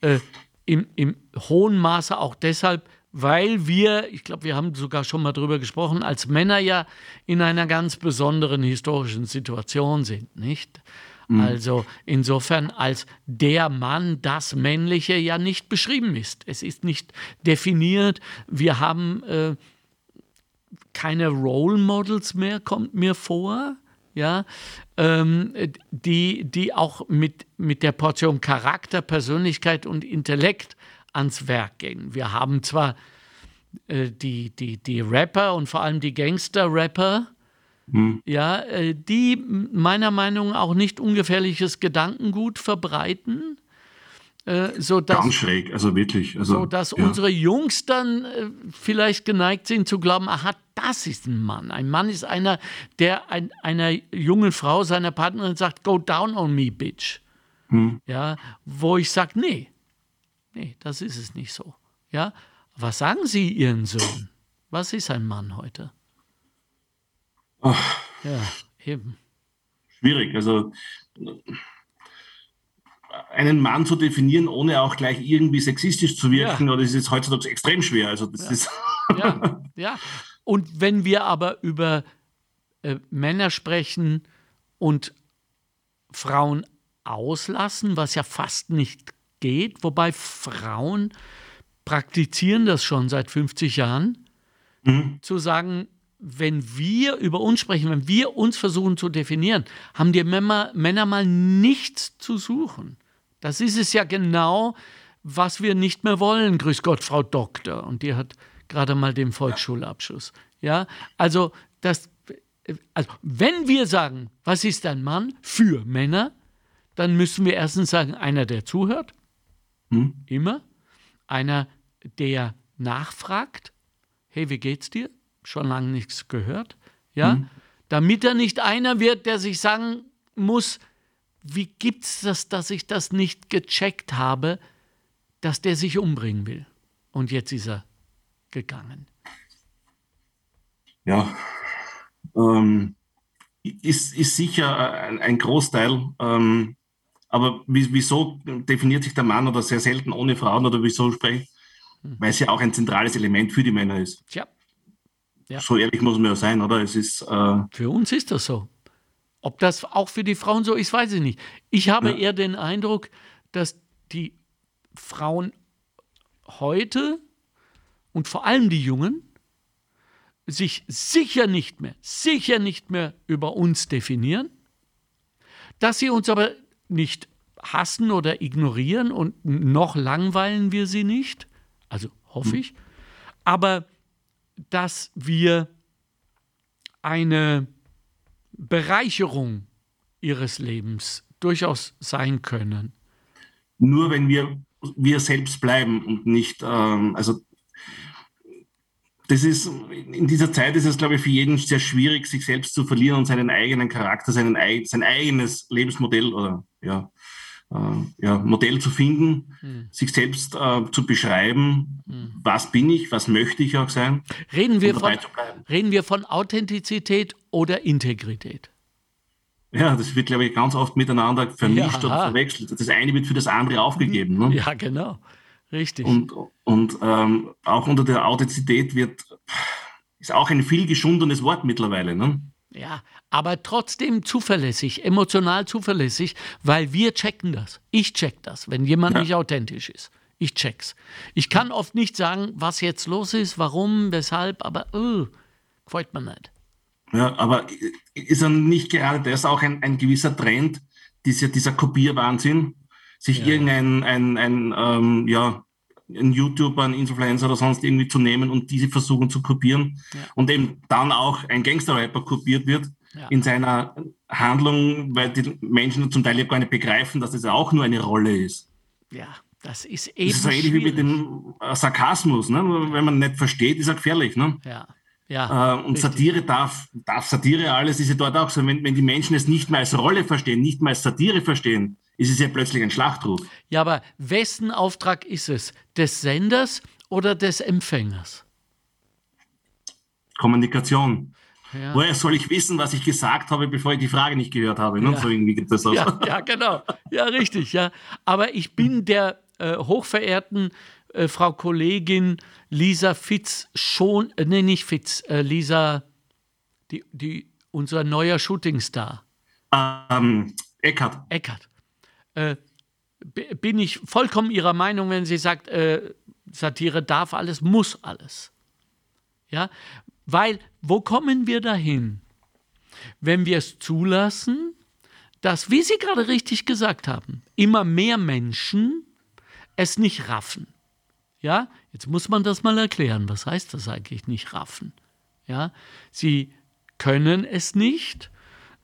Äh, im, Im hohen Maße auch deshalb, weil wir, ich glaube, wir haben sogar schon mal darüber gesprochen, als Männer ja in einer ganz besonderen historischen Situation sind, nicht? Mhm. Also insofern als der Mann, das Männliche ja nicht beschrieben ist. Es ist nicht definiert. Wir haben äh, keine Role Models mehr, kommt mir vor. Ja, ähm, die, die auch mit, mit der Portion Charakter, Persönlichkeit und Intellekt ans Werk gehen. Wir haben zwar äh, die, die, die Rapper und vor allem die Gangster-Rapper, hm. ja, äh, die meiner Meinung nach auch nicht ungefährliches Gedankengut verbreiten. Äh, so dass, Ganz schräg, also wirklich. Also, so dass ja. unsere Jungs dann äh, vielleicht geneigt sind zu glauben, aha, Das ist ein Mann. Ein Mann ist einer, der ein, einer jungen Frau, seiner Partnerin sagt, go down on me, bitch. Hm. Ja, wo ich sage, nee, nee, das ist es nicht so. Ja, was sagen Sie Ihren Sohn? Was ist ein Mann heute? Ach. Ja, eben. Schwierig. Also einen Mann zu definieren, ohne auch gleich irgendwie sexistisch zu wirken, ja. oder ist es heutzutage extrem schwer. Also das ja. ist [LAUGHS] ja, ja. Und wenn wir aber über äh, Männer sprechen und Frauen auslassen, was ja fast nicht geht, wobei Frauen praktizieren das schon seit 50 Jahren, mhm. zu sagen, wenn wir über uns sprechen, wenn wir uns versuchen zu definieren, haben die Männer, Männer mal nichts zu suchen. Das ist es ja genau, was wir nicht mehr wollen. Grüß Gott, Frau Doktor. Und die hat gerade mal den Volksschulabschluss. Ja, also das, also wenn wir sagen, was ist ein Mann für Männer, dann müssen wir erstens sagen, einer, der zuhört, hm? immer, einer, der nachfragt, hey, wie geht's dir? Schon lange nichts gehört, ja, hm? damit er nicht einer wird, der sich sagen muss, wie gibt's das, dass ich das nicht gecheckt habe, dass der sich umbringen will? Und jetzt ist er gegangen. Ja, ähm, ist, ist sicher ein, ein Großteil. Ähm, aber wieso definiert sich der Mann oder sehr selten ohne Frauen oder wieso spreche ich? Hm. Weil es ja auch ein zentrales Element für die Männer ist. Tja. Ja. So ehrlich muss man ja sein, oder? Es ist, äh, für uns ist das so. Ob das auch für die Frauen so ist, weiß ich nicht. Ich habe ja. eher den Eindruck, dass die Frauen heute und vor allem die Jungen sich sicher nicht mehr, sicher nicht mehr über uns definieren, dass sie uns aber nicht hassen oder ignorieren und noch langweilen wir sie nicht, also hoffe hm. ich, aber dass wir eine Bereicherung ihres Lebens durchaus sein können. Nur wenn wir wir selbst bleiben und nicht, ähm, also das ist, in dieser Zeit ist es, glaube ich, für jeden sehr schwierig, sich selbst zu verlieren und seinen eigenen Charakter, seinen, sein eigenes Lebensmodell oder ja, äh, ja, Modell zu finden, hm. sich selbst äh, zu beschreiben, hm. was bin ich, was möchte ich auch sein. Reden wir, von, reden wir von Authentizität oder Integrität? Ja, das wird, glaube ich, ganz oft miteinander vermischt ja, oder verwechselt. Das eine wird für das andere aufgegeben. Ne? Ja, genau. Richtig. Und, und ähm, auch unter der Authentizität wird, ist auch ein viel geschundenes Wort mittlerweile. Ne? Ja, aber trotzdem zuverlässig, emotional zuverlässig, weil wir checken das. Ich check das, wenn jemand ja. nicht authentisch ist. Ich check's. Ich kann oft nicht sagen, was jetzt los ist, warum, weshalb, aber uh, gefällt mir nicht. Ja, aber ist dann nicht gerade das auch ein, ein gewisser Trend, dieser, dieser Kopierwahnsinn, sich ja. irgendein ein, ein, ähm, ja, ein YouTuber, ein Influencer oder sonst irgendwie zu nehmen und diese versuchen zu kopieren ja. und eben dann auch ein Gangster-Rapper kopiert wird ja. in seiner Handlung, weil die Menschen zum Teil ja gar nicht begreifen, dass das ja auch nur eine Rolle ist. Ja, das ist eben. Das ist so ähnlich wie mit dem Sarkasmus. Ne? Wenn man nicht versteht, ist er gefährlich. Ne? Ja. Ja, äh, und richtig. Satire darf, darf Satire alles, ist ja dort auch so. Wenn, wenn die Menschen es nicht mehr als Rolle verstehen, nicht mehr als Satire verstehen, ist es ja plötzlich ein Schlachtruf. Ja, aber wessen Auftrag ist es? Des Senders oder des Empfängers? Kommunikation. Ja. Woher soll ich wissen, was ich gesagt habe, bevor ich die Frage nicht gehört habe? Ne? Ja. So irgendwie geht das aus. Ja, ja, genau. Ja, richtig. Ja. Aber ich bin der äh, hochverehrten äh, Frau Kollegin Lisa Fitz schon, äh, nee, nicht Fitz, äh, Lisa, die, die, unser neuer Shootingstar. Ähm, Eckert. Eckert. Äh, bin ich vollkommen ihrer Meinung, wenn sie sagt, äh, Satire darf alles, muss alles. Ja, weil, wo kommen wir dahin? Wenn wir es zulassen, dass, wie Sie gerade richtig gesagt haben, immer mehr Menschen es nicht raffen. Ja, jetzt muss man das mal erklären. Was heißt das eigentlich nicht raffen? Ja, sie können es nicht.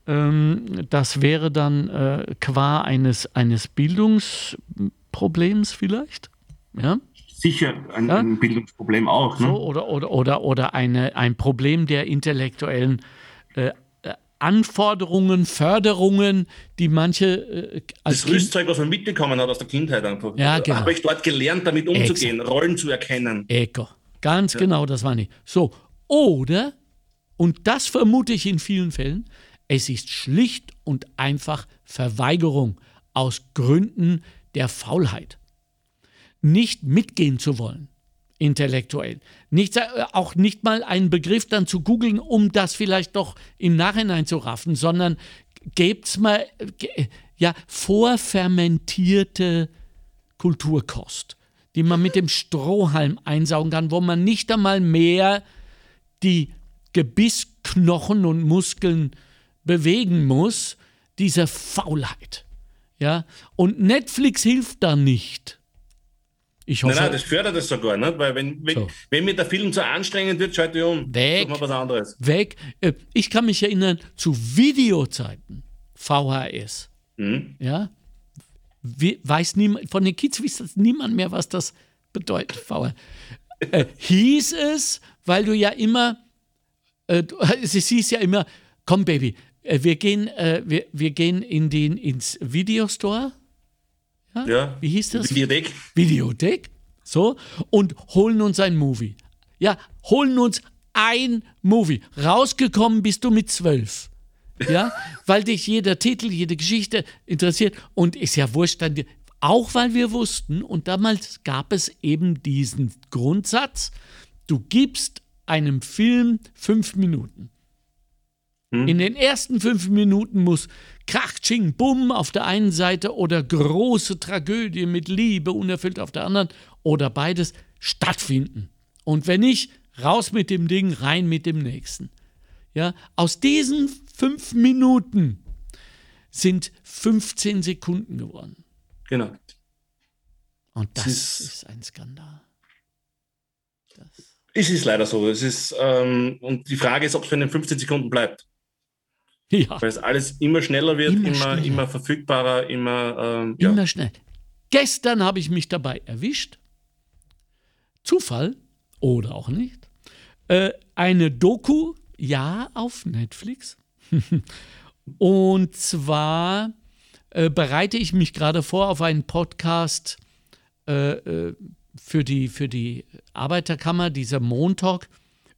Ähm, das wäre dann äh, qua eines, eines Bildungsproblems vielleicht. Ja? Sicher ein, ja? ein Bildungsproblem auch. Ne? So, oder oder, oder, oder eine, ein Problem der intellektuellen äh, Anforderungen, Förderungen, die manche. Äh, das Rüstzeug, was man mitbekommen hat aus der Kindheit einfach. Ja, genau. Habe ich dort gelernt, damit umzugehen, Exakt. Rollen zu erkennen. Eco. Ganz ja. genau, das war nicht. So, oder, und das vermute ich in vielen Fällen, es ist schlicht und einfach Verweigerung aus Gründen der Faulheit. Nicht mitgehen zu wollen intellektuell. Nicht, äh, auch nicht mal einen Begriff dann zu googeln, um das vielleicht doch im Nachhinein zu raffen, sondern gebt's mal ja, vorfermentierte Kulturkost, die man mit dem Strohhalm einsaugen kann, wo man nicht einmal mehr die Gebissknochen und Muskeln bewegen muss, diese Faulheit. Ja? Und Netflix hilft da nicht. Ich hoffe, nein, nein, das fördert es sogar, nicht? weil wenn, wenn, so. wenn mir der Film zu anstrengend wird, schalte ich um. Weg. Mal was anderes. Weg. Äh, ich kann mich erinnern zu Videozeiten, VHS. Mhm. Ja. Weiß niemand, von den Kids weiß niemand mehr, was das bedeutet, VHS. äh, hieß es, weil du ja immer, äh, es [LAUGHS] hieß ja immer, komm Baby, wir, gehen, äh, wir, wir gehen in den, ins Videostore ja? ja. Wie hieß das? Videothek. Videothek. So. Und holen uns ein Movie. Ja, holen uns ein Movie. Rausgekommen bist du mit zwölf. Ja, [LAUGHS] weil dich jeder Titel, jede Geschichte interessiert. Und ist ja wurscht, dann, auch weil wir wussten, und damals gab es eben diesen Grundsatz, du gibst einem Film fünf Minuten. Hm. In den ersten fünf Minuten muss Krach, Ching, Bumm auf der einen Seite oder große Tragödie mit Liebe unerfüllt auf der anderen oder beides stattfinden. Und wenn nicht, raus mit dem Ding, rein mit dem nächsten. Ja, aus diesen fünf Minuten sind 15 Sekunden geworden. Genau. Und das ist, ist, ein Skandal. Das. Es ist leider so. Es ist, ähm, und die Frage ist, ob es bei den 15 Sekunden bleibt. Ja. Weil es alles immer schneller wird, immer, immer, schneller. immer verfügbarer, immer. Ähm, immer ja. schnell. Gestern habe ich mich dabei erwischt. Zufall oder auch nicht. Äh, eine Doku, ja, auf Netflix. [LAUGHS] Und zwar äh, bereite ich mich gerade vor auf einen Podcast äh, äh für, die, für die Arbeiterkammer, dieser Montag,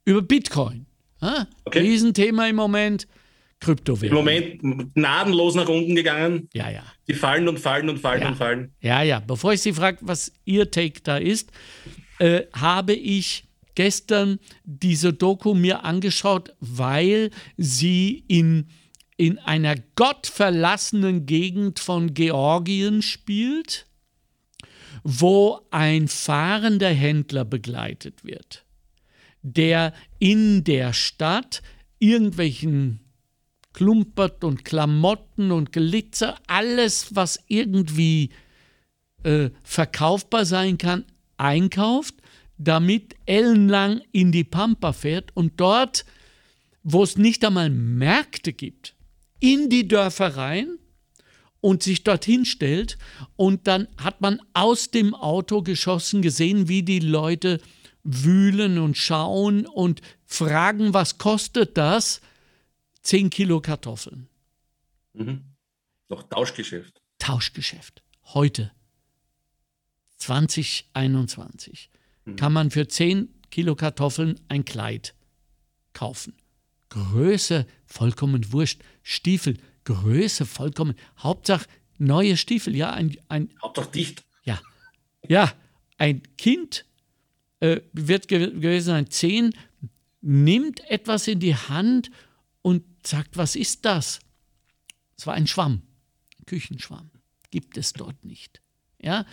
über Bitcoin. Ah, okay. Riesenthema im Moment. Kryptowährung. Im Moment gnadenlos nach unten gegangen. Ja, ja. Die fallen und fallen und fallen ja. und fallen. Ja, ja. Bevor ich Sie frage, was Ihr Take da ist, äh, habe ich gestern diese Doku mir angeschaut, weil sie in, in einer gottverlassenen Gegend von Georgien spielt, wo ein fahrender Händler begleitet wird, der in der Stadt irgendwelchen Klumpert und Klamotten und Glitzer, alles, was irgendwie äh, verkaufbar sein kann, einkauft, damit ellenlang in die Pampa fährt und dort, wo es nicht einmal Märkte gibt, in die Dörfer rein und sich dorthin stellt und dann hat man aus dem Auto geschossen gesehen, wie die Leute wühlen und schauen und fragen, was kostet das? 10 Kilo Kartoffeln. Mhm. Noch Tauschgeschäft. Tauschgeschäft. Heute, 2021, mhm. kann man für 10 Kilo Kartoffeln ein Kleid kaufen. Größe, vollkommen wurscht. Stiefel, Größe, vollkommen. Hauptsache neue Stiefel, ja. Ein, ein, Hauptsache dicht. Ja. Ja, ein Kind äh, wird ge gewesen sein, 10, nimmt etwas in die Hand und sagt, was ist das? Es war ein Schwamm, ein Küchenschwamm. Gibt es dort nicht. Ja?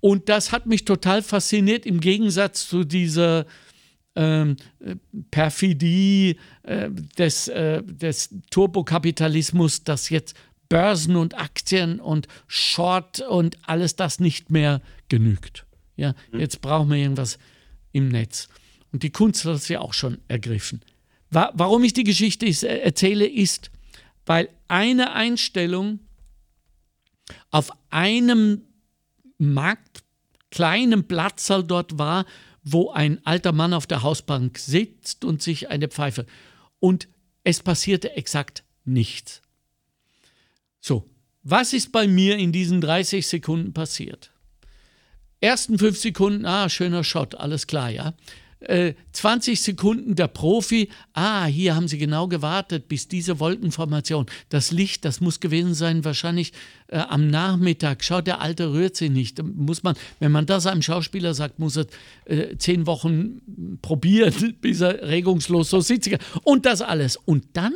Und das hat mich total fasziniert im Gegensatz zu dieser ähm, Perfidie äh, des, äh, des Turbokapitalismus, dass jetzt Börsen und Aktien und Short und alles das nicht mehr genügt. Ja, mhm. jetzt brauchen wir irgendwas im Netz. Und die Kunst hat es ja auch schon ergriffen. Warum ich die Geschichte erzähle, ist, weil eine Einstellung auf einem Markt kleinen Platzsaal dort war, wo ein alter Mann auf der Hausbank sitzt und sich eine Pfeife. Und es passierte exakt nichts. So, was ist bei mir in diesen 30 Sekunden passiert? Ersten fünf Sekunden, ah, schöner Shot, alles klar, ja. Äh, 20 Sekunden der Profi, ah, hier haben sie genau gewartet, bis diese Wolkenformation, das Licht, das muss gewesen sein, wahrscheinlich äh, am Nachmittag. Schaut, der Alte rührt sie nicht. Muss man, wenn man das einem Schauspieler sagt, muss er äh, zehn Wochen probieren, [LAUGHS] bis er regungslos so sitzt. Und das alles. Und dann,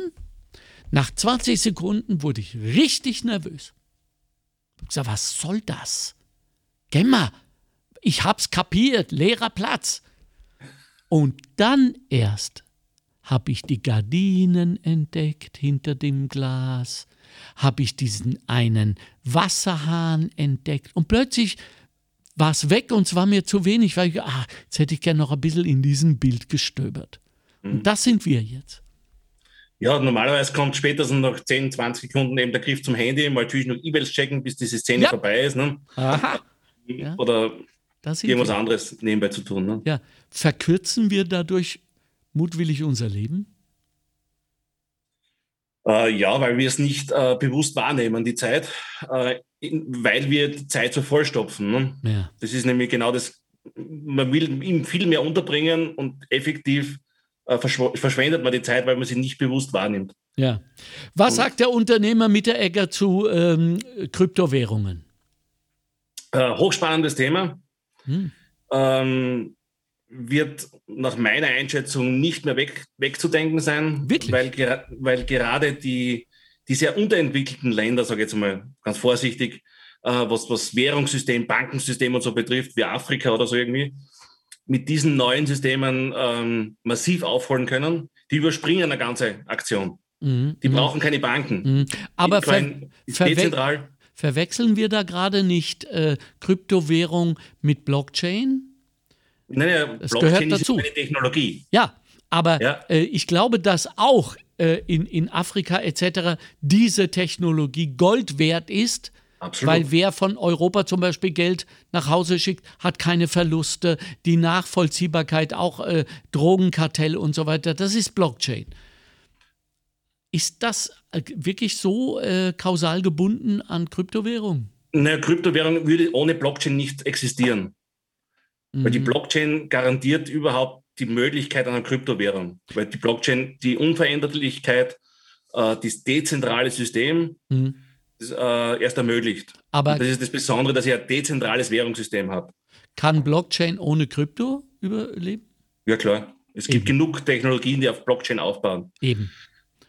nach 20 Sekunden, wurde ich richtig nervös. Ich sag, was soll das? Gemma, ich hab's kapiert, leerer Platz. Und dann erst habe ich die Gardinen entdeckt hinter dem Glas, habe ich diesen einen Wasserhahn entdeckt und plötzlich war es weg und es war mir zu wenig, weil ich, ah, jetzt hätte ich gerne noch ein bisschen in diesem Bild gestöbert. Und mhm. das sind wir jetzt. Ja, normalerweise kommt spätestens nach 10, 20 Sekunden eben der Griff zum Handy, mal natürlich noch E-Mails checken, bis diese Szene ja. vorbei ist. Ne? Aha. Ja. Oder irgendwas anderes nebenbei zu tun. Ne? Ja, verkürzen wir dadurch mutwillig unser Leben? Äh, ja, weil wir es nicht äh, bewusst wahrnehmen, die Zeit, äh, in, weil wir die Zeit so vollstopfen. Ne? Ja. Das ist nämlich genau das, man will ihm viel mehr unterbringen und effektiv äh, verschwendet man die Zeit, weil man sie nicht bewusst wahrnimmt. Ja. Was und, sagt der Unternehmer Mitteregger zu ähm, Kryptowährungen? Äh, hochspannendes Thema. Hm. Ähm, wird nach meiner Einschätzung nicht mehr weg, wegzudenken sein, Wirklich? Weil, weil gerade die, die sehr unterentwickelten Länder, sage ich jetzt mal ganz vorsichtig, äh, was, was Währungssystem, Bankensystem und so betrifft, wie Afrika oder so irgendwie, mit diesen neuen Systemen ähm, massiv aufholen können. Die überspringen eine ganze Aktion. Mhm. Die mhm. brauchen keine Banken. Mhm. Aber Bitcoin ver dezentral. Verwechseln wir da gerade nicht äh, Kryptowährung mit Blockchain? Nein, nein, das Blockchain gehört dazu. ist eine Technologie. Ja, aber ja. Äh, ich glaube, dass auch äh, in, in Afrika etc. diese Technologie Gold wert ist. Absolut. Weil wer von Europa zum Beispiel Geld nach Hause schickt, hat keine Verluste. Die Nachvollziehbarkeit, auch äh, Drogenkartell und so weiter, das ist Blockchain. Ist das äh, wirklich so äh, kausal gebunden an Kryptowährung? Naja, Kryptowährung würde ohne Blockchain nicht existieren. Mhm. Weil die mhm. Blockchain garantiert überhaupt die Möglichkeit einer Kryptowährung. Weil die Blockchain die Unveränderlichkeit, äh, das dezentrale System mhm. das, äh, erst ermöglicht. Aber Und das ist das Besondere, dass ich ein dezentrales Währungssystem habe. Kann Blockchain ohne Krypto überleben? Ja, klar. Es Eben. gibt genug Technologien, die auf Blockchain aufbauen. Eben.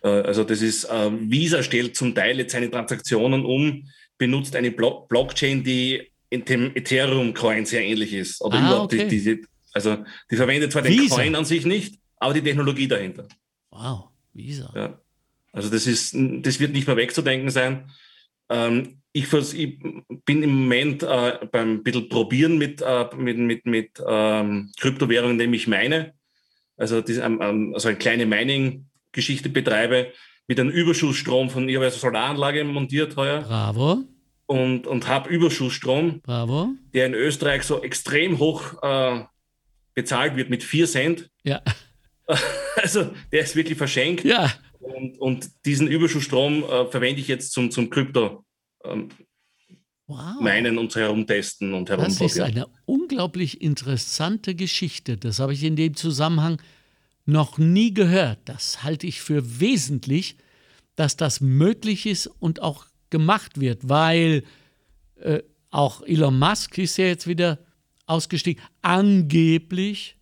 Äh, also das ist, äh, Visa stellt zum Teil jetzt seine Transaktionen um, benutzt eine Blo Blockchain, die in dem Ethereum-Coin sehr ähnlich ist. Oder ah, okay. die, die, also die verwendet zwar den Visa. Coin an sich nicht, aber die Technologie dahinter. Wow, Visa. Ja. Also das ist, das wird nicht mehr wegzudenken sein. Ähm, ich, ich, bin im Moment äh, beim bisschen probieren mit, äh, mit, mit, mit ähm, Kryptowährungen, nämlich meine. Also, das, ähm, also eine kleine Mining- Geschichte betreibe, mit einem Überschussstrom von, ich habe eine Solaranlage montiert heuer. Bravo. Und, und habe Überschussstrom, Bravo. der in Österreich so extrem hoch äh, bezahlt wird mit 4 Cent. Ja. [LAUGHS] Also der ist wirklich verschenkt. Ja. Und, und diesen Überschussstrom äh, verwende ich jetzt zum, zum Krypto. Ähm, wow. meinen und herumtesten und herumprobieren. Das ist eine unglaublich interessante Geschichte. Das habe ich in dem Zusammenhang noch nie gehört. Das halte ich für wesentlich, dass das möglich ist und auch gemacht wird, weil äh, auch Elon Musk ist ja jetzt wieder ausgestiegen, angeblich,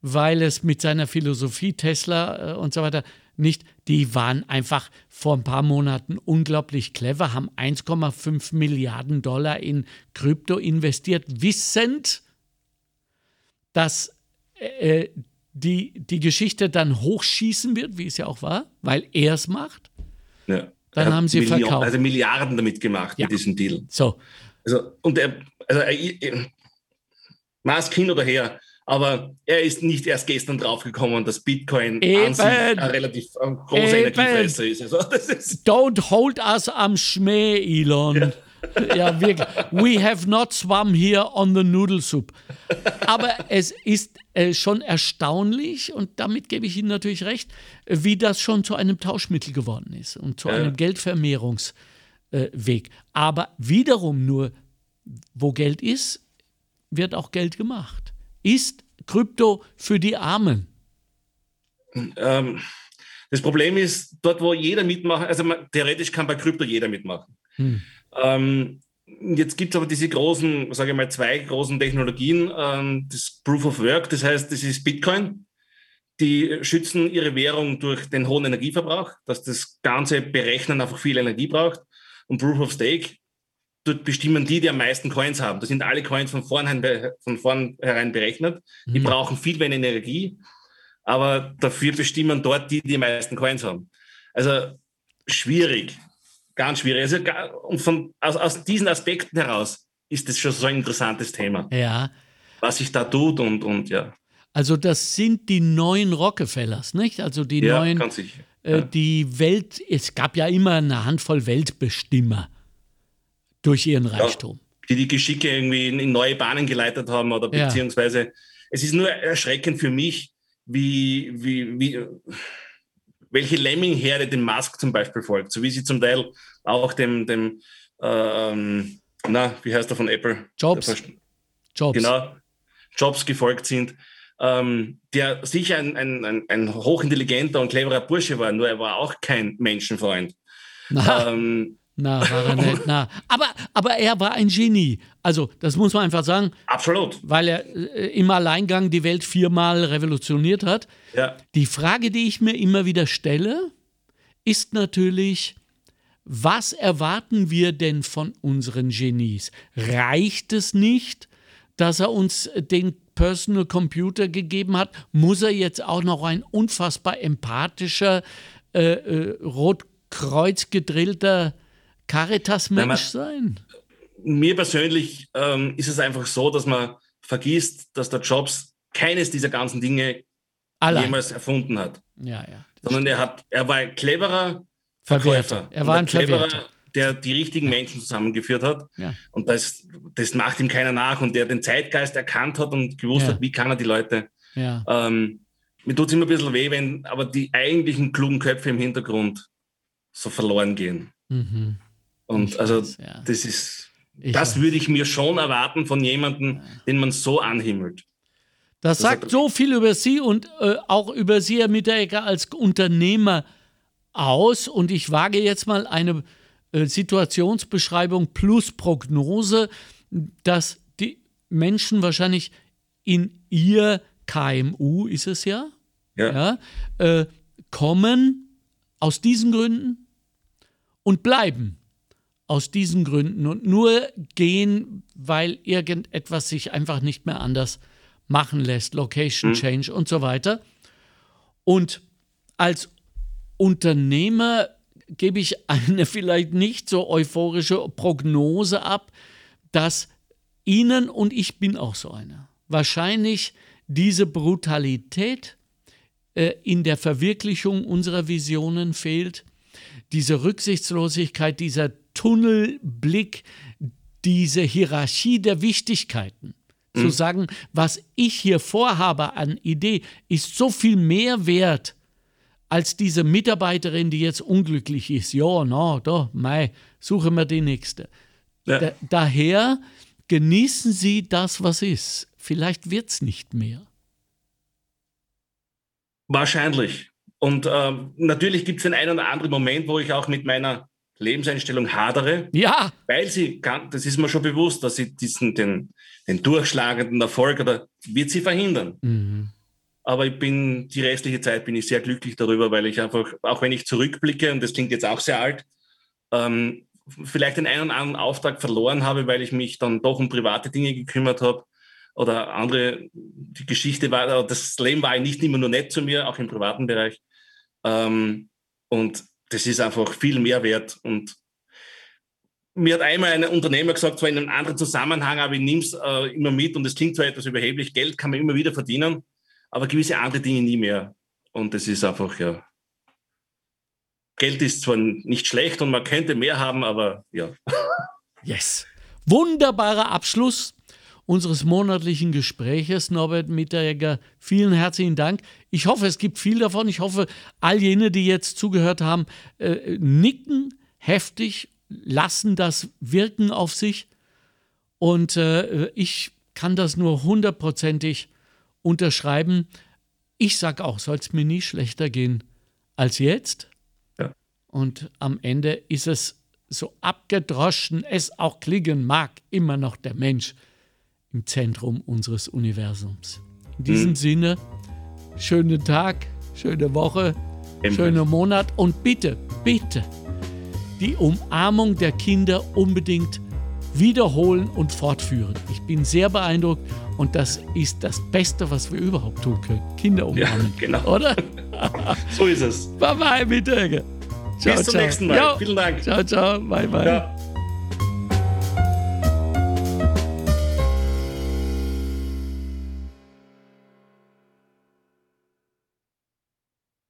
weil es mit seiner Philosophie Tesla äh, und so weiter nicht, die waren einfach vor ein paar Monaten unglaublich clever, haben 1,5 Milliarden Dollar in Krypto investiert, wissend, dass äh, die, die Geschichte dann hochschießen wird, wie es ja auch war, weil er es macht. Ja. Dann haben sie Million, verkauft. Also Milliarden damit gemacht, ja. mit diesem Deal. So. Also, und er, also, er, Mask hin oder her, aber er ist nicht erst gestern draufgekommen, dass Bitcoin Eben. an sich ein relativ großer Energiefresser ist. Also, [LAUGHS] ist. Don't hold us am Schmäh, Elon. Ja. Ja, wirklich. We have not swum here on the noodle soup. Aber es ist äh, schon erstaunlich, und damit gebe ich Ihnen natürlich recht, wie das schon zu einem Tauschmittel geworden ist und zu ja. einem Geldvermehrungsweg. Äh, Aber wiederum nur, wo Geld ist, wird auch Geld gemacht. Ist Krypto für die Armen? Ähm, das Problem ist, dort, wo jeder mitmacht, also man, theoretisch kann bei Krypto jeder mitmachen. Hm. Ähm, jetzt gibt es aber diese großen, sage ich mal, zwei großen Technologien. Ähm, das Proof of Work, das heißt, das ist Bitcoin. Die schützen ihre Währung durch den hohen Energieverbrauch, dass das ganze Berechnen einfach viel Energie braucht. Und Proof of Stake, dort bestimmen die, die am meisten Coins haben. Da sind alle Coins von vornherein, von vornherein berechnet. Die mhm. brauchen viel weniger Energie, aber dafür bestimmen dort die, die die meisten Coins haben. Also schwierig. Ganz schwierig. Also, und von, aus, aus diesen Aspekten heraus ist das schon so ein interessantes Thema. Ja. Was sich da tut und, und ja. Also das sind die neuen Rockefellers, nicht? Also die ja, neuen, ganz sicher. Äh, die Welt, es gab ja immer eine Handvoll Weltbestimmer durch ihren Reichtum. Ja, die die Geschicke irgendwie in, in, neue Bahnen geleitet haben oder beziehungsweise ja. es ist nur erschreckend für mich, wie, wie, wie welche Lemming-Herde dem Musk zum Beispiel folgt, so wie sie zum Teil auch dem, dem ähm, na, wie heißt er von Apple? Jobs. Jobs. Genau, Jobs gefolgt sind, ähm, der sicher ein, ein, ein, ein, hochintelligenter und cleverer Bursche war, nur er war auch kein Menschenfreund. Ähm, na, war er nicht. Na. Aber, aber er war ein Genie. Also, das muss man einfach sagen. Absolut. Weil er äh, im Alleingang die Welt viermal revolutioniert hat. Ja. Die Frage, die ich mir immer wieder stelle, ist natürlich, was erwarten wir denn von unseren Genies? Reicht es nicht, dass er uns den Personal Computer gegeben hat? Muss er jetzt auch noch ein unfassbar empathischer, äh, äh, rotkreuz gedrillter Caritas-Mensch sein? Mir persönlich ähm, ist es einfach so, dass man vergisst, dass der Jobs keines dieser ganzen Dinge Allein. jemals erfunden hat. Ja, ja. Sondern er, hat, er war ein cleverer Verkäufer. Er war ein cleverer, Verwerter. der die richtigen Menschen zusammengeführt hat. Ja. Und das, das macht ihm keiner nach. Und der den Zeitgeist erkannt hat und gewusst ja. hat, wie kann er die Leute. Ja. Ähm, mir tut es immer ein bisschen weh, wenn aber die eigentlichen klugen Köpfe im Hintergrund so verloren gehen. Mhm. Und ich also weiß, ja. das ist, ich das weiß. würde ich mir schon erwarten von jemandem, den man so anhimmelt. Das, das sagt so viel über Sie und äh, auch über Sie, Herr Mitteregger, als Unternehmer aus. Und ich wage jetzt mal eine äh, Situationsbeschreibung plus Prognose, dass die Menschen wahrscheinlich in ihr KMU, ist es ja, ja. ja äh, kommen aus diesen Gründen und bleiben aus diesen Gründen und nur gehen, weil irgendetwas sich einfach nicht mehr anders machen lässt, Location mhm. Change und so weiter. Und als Unternehmer gebe ich eine [LAUGHS] vielleicht nicht so euphorische Prognose ab, dass Ihnen und ich bin auch so einer, wahrscheinlich diese Brutalität äh, in der Verwirklichung unserer Visionen fehlt, diese Rücksichtslosigkeit, dieser Tunnelblick, diese Hierarchie der Wichtigkeiten. Mhm. Zu sagen, was ich hier vorhabe an Idee, ist so viel mehr wert als diese Mitarbeiterin, die jetzt unglücklich ist. Ja, na, da, mei, suche mir die nächste. Ja. Da, daher genießen Sie das, was ist. Vielleicht wird es nicht mehr. Wahrscheinlich. Und äh, natürlich gibt es den einen oder anderen Moment, wo ich auch mit meiner Lebenseinstellung hadere. Ja. Weil sie kann, das ist mir schon bewusst, dass sie diesen, den, den durchschlagenden Erfolg oder wird sie verhindern. Mhm. Aber ich bin, die restliche Zeit bin ich sehr glücklich darüber, weil ich einfach, auch wenn ich zurückblicke, und das klingt jetzt auch sehr alt, ähm, vielleicht den einen oder anderen Auftrag verloren habe, weil ich mich dann doch um private Dinge gekümmert habe oder andere, die Geschichte war, das Leben war nicht immer nur nett zu mir, auch im privaten Bereich. Ähm, und das ist einfach viel mehr wert. Und mir hat einmal ein Unternehmer gesagt, zwar in einem anderen Zusammenhang, aber ich nehme es äh, immer mit und es klingt zwar etwas überheblich, Geld kann man immer wieder verdienen, aber gewisse andere Dinge nie mehr. Und das ist einfach, ja. Geld ist zwar nicht schlecht und man könnte mehr haben, aber ja. [LAUGHS] Yes. Wunderbarer Abschluss unseres monatlichen Gespräches, Norbert Mitteregger. Vielen herzlichen Dank. Ich hoffe, es gibt viel davon. Ich hoffe, all jene, die jetzt zugehört haben, äh, nicken heftig, lassen das wirken auf sich. Und äh, ich kann das nur hundertprozentig unterschreiben. Ich sage auch, soll es mir nie schlechter gehen als jetzt. Ja. Und am Ende ist es so abgedroschen es auch klingen mag, immer noch der Mensch im Zentrum unseres Universums. In diesem mhm. Sinne, schönen Tag, schöne Woche, schöner Monat und bitte, bitte die Umarmung der Kinder unbedingt wiederholen und fortführen. Ich bin sehr beeindruckt und das ist das Beste, was wir überhaupt tun können. Kinder umarmen. Ja, [LAUGHS] genau. Oder? [LAUGHS] so ist es. Bye bye, bitte. Ciao, Bis zum ciao. nächsten Mal. Jo. Vielen Dank. Ciao, ciao. Bye, bye. Ja.